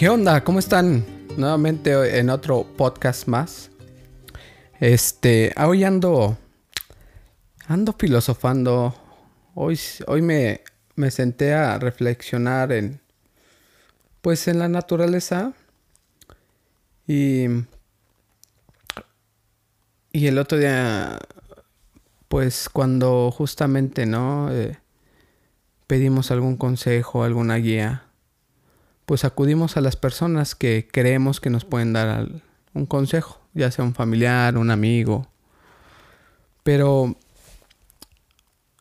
¿Qué onda? ¿Cómo están? Nuevamente en otro podcast más. Este, hoy ando, ando filosofando. Hoy, hoy me, me senté a reflexionar en, pues en la naturaleza. Y, y el otro día, pues cuando justamente, ¿no? Eh, pedimos algún consejo, alguna guía pues acudimos a las personas que creemos que nos pueden dar un consejo, ya sea un familiar, un amigo. Pero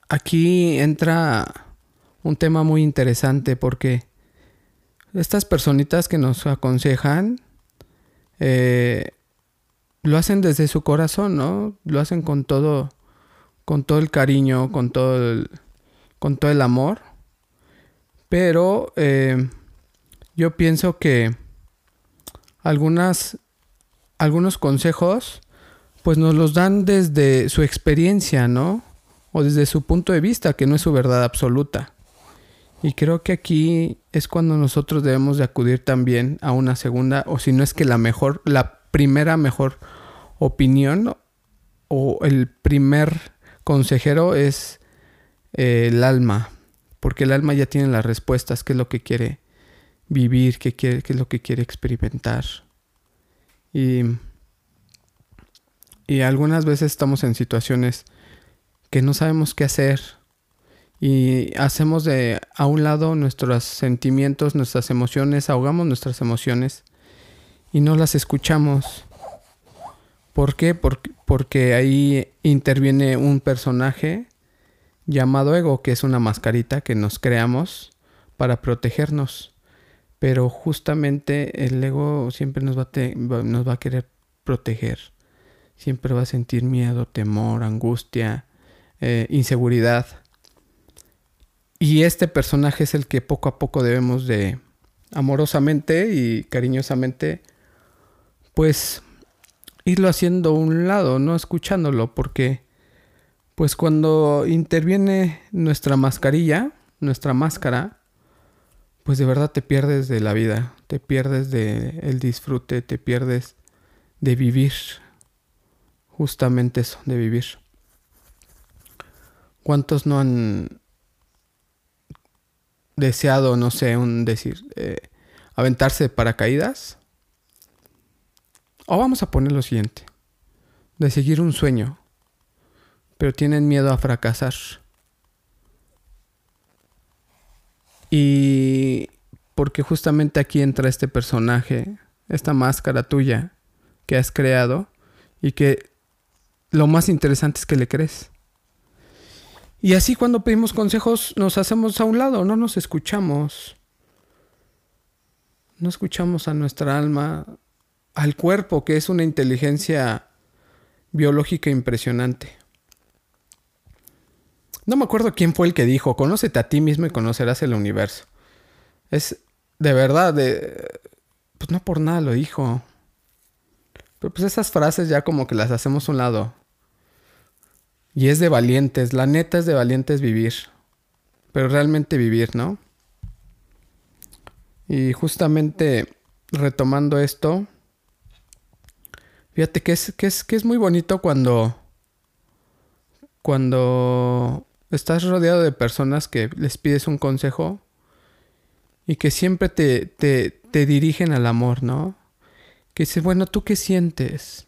aquí entra un tema muy interesante porque estas personitas que nos aconsejan eh, lo hacen desde su corazón, ¿no? Lo hacen con todo, con todo el cariño, con todo el, con todo el amor. Pero eh, yo pienso que algunas, algunos consejos, pues nos los dan desde su experiencia, ¿no? O desde su punto de vista, que no es su verdad absoluta. Y creo que aquí es cuando nosotros debemos de acudir también a una segunda, o si no es que la mejor, la primera mejor opinión o el primer consejero es eh, el alma, porque el alma ya tiene las respuestas, qué es lo que quiere vivir, qué, quiere, qué es lo que quiere experimentar. Y, y algunas veces estamos en situaciones que no sabemos qué hacer y hacemos de a un lado nuestros sentimientos, nuestras emociones, ahogamos nuestras emociones y no las escuchamos. ¿Por qué? Porque, porque ahí interviene un personaje llamado ego, que es una mascarita que nos creamos para protegernos. Pero justamente el ego siempre nos va, a querer proteger. Siempre va a sentir miedo, temor, angustia, eh, inseguridad. Y este personaje es el que poco a poco debemos de amorosamente y cariñosamente, pues irlo haciendo a un lado, no escuchándolo, porque pues cuando interviene nuestra mascarilla, nuestra máscara, pues de verdad te pierdes de la vida, te pierdes de el disfrute, te pierdes de vivir. Justamente eso, de vivir. ¿Cuántos no han deseado, no sé, un decir, eh, aventarse de paracaídas? O vamos a poner lo siguiente, de seguir un sueño, pero tienen miedo a fracasar. Y porque justamente aquí entra este personaje, esta máscara tuya que has creado y que lo más interesante es que le crees. Y así cuando pedimos consejos nos hacemos a un lado, no nos escuchamos. No escuchamos a nuestra alma, al cuerpo, que es una inteligencia biológica impresionante. No me acuerdo quién fue el que dijo, conócete a ti mismo y conocerás el universo. Es de verdad, pues no por nada lo dijo. Pero pues esas frases ya como que las hacemos a un lado. Y es de valientes, la neta es de valientes vivir. Pero realmente vivir, ¿no? Y justamente retomando esto, fíjate que es, que es, que es muy bonito cuando, cuando estás rodeado de personas que les pides un consejo y que siempre te, te, te dirigen al amor, ¿no? Que dice, bueno, ¿tú qué sientes?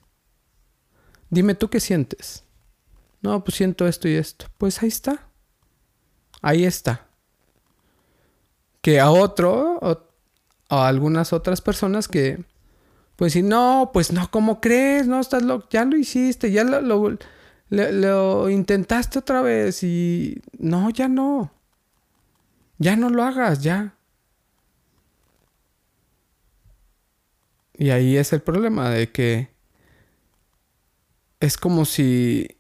Dime, ¿tú qué sientes? No, pues siento esto y esto. Pues ahí está. Ahí está. Que a otro, o a algunas otras personas que, pues si no, pues no, ¿cómo crees? No, estás loco, ya lo hiciste, ya lo, lo lo intentaste otra vez y no, ya no. Ya no lo hagas, ya. Y ahí es el problema de que es como si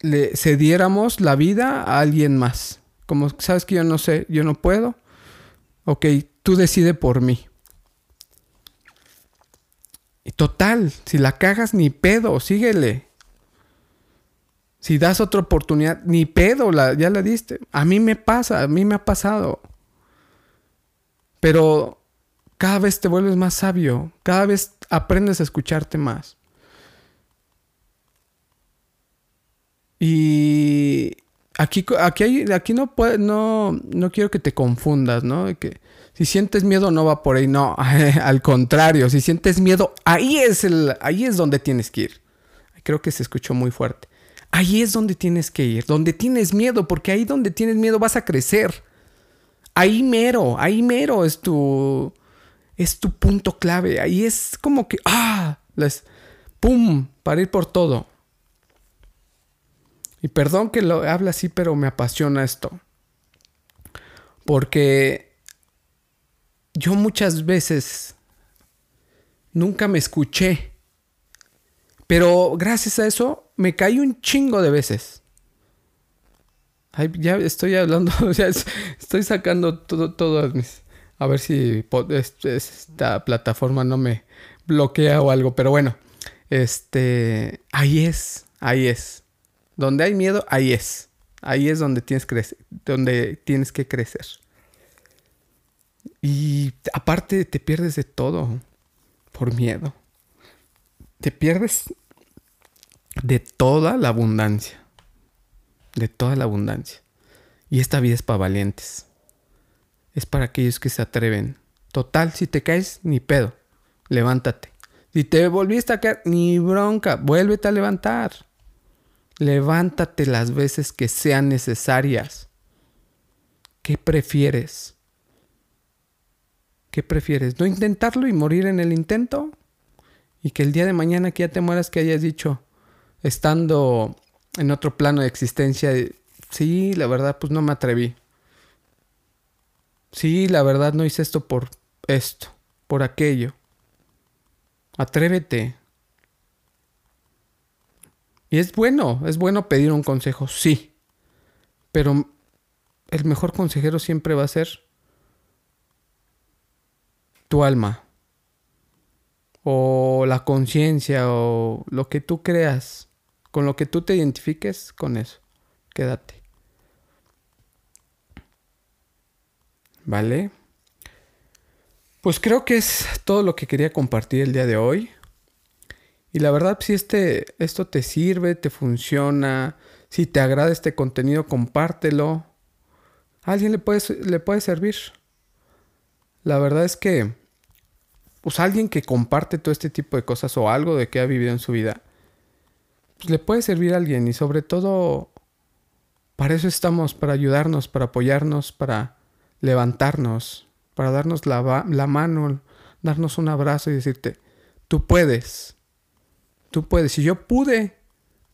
le cediéramos la vida a alguien más. Como sabes que yo no sé, yo no puedo. Ok, tú decide por mí. Y total, si la cagas ni pedo, síguele. Si das otra oportunidad, ni pedo, ya la diste. A mí me pasa, a mí me ha pasado. Pero cada vez te vuelves más sabio, cada vez aprendes a escucharte más. Y aquí, aquí, hay, aquí no, puede, no, no quiero que te confundas, ¿no? Que si sientes miedo no va por ahí, no, al contrario, si sientes miedo, ahí es, el, ahí es donde tienes que ir. Creo que se escuchó muy fuerte. Ahí es donde tienes que ir, donde tienes miedo, porque ahí donde tienes miedo vas a crecer. Ahí mero, ahí mero es tu, es tu punto clave. Ahí es como que, ah, les, pum, para ir por todo. Y perdón que lo hable así, pero me apasiona esto. Porque yo muchas veces nunca me escuché. Pero gracias a eso me caí un chingo de veces. ya estoy hablando, ya estoy sacando todo, todas mis a ver si esta plataforma no me bloquea o algo. Pero bueno, este, ahí es, ahí es. Donde hay miedo, ahí es. Ahí es donde tienes, donde tienes que crecer. Y aparte te pierdes de todo por miedo. Te pierdes de toda la abundancia. De toda la abundancia. Y esta vida es para valientes es para aquellos que se atreven. Total, si te caes, ni pedo. Levántate. Si te volviste a caer, ni bronca. Vuélvete a levantar. Levántate las veces que sean necesarias. ¿Qué prefieres? ¿Qué prefieres? ¿No intentarlo y morir en el intento? Y que el día de mañana que ya te mueras que hayas dicho, estando en otro plano de existencia, sí, la verdad, pues no me atreví. Sí, la verdad no hice esto por esto, por aquello. Atrévete. Y es bueno, es bueno pedir un consejo, sí. Pero el mejor consejero siempre va a ser tu alma. O la conciencia, o lo que tú creas. Con lo que tú te identifiques, con eso. Quédate. ¿Vale? Pues creo que es todo lo que quería compartir el día de hoy. Y la verdad, si este, esto te sirve, te funciona, si te agrada este contenido, compártelo. A alguien le puede, le puede servir. La verdad es que, pues alguien que comparte todo este tipo de cosas o algo de que ha vivido en su vida, pues le puede servir a alguien y sobre todo, para eso estamos, para ayudarnos, para apoyarnos, para levantarnos, para darnos la, la mano, darnos un abrazo y decirte, tú puedes, tú puedes. Si yo pude,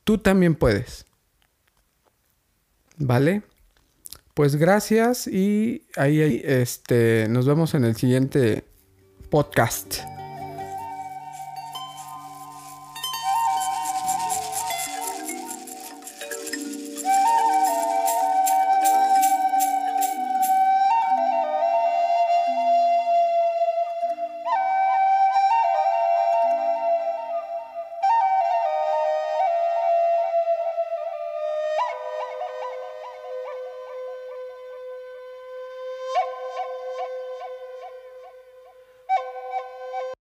tú también puedes. ¿Vale? Pues gracias y ahí, este, nos vemos en el siguiente podcast.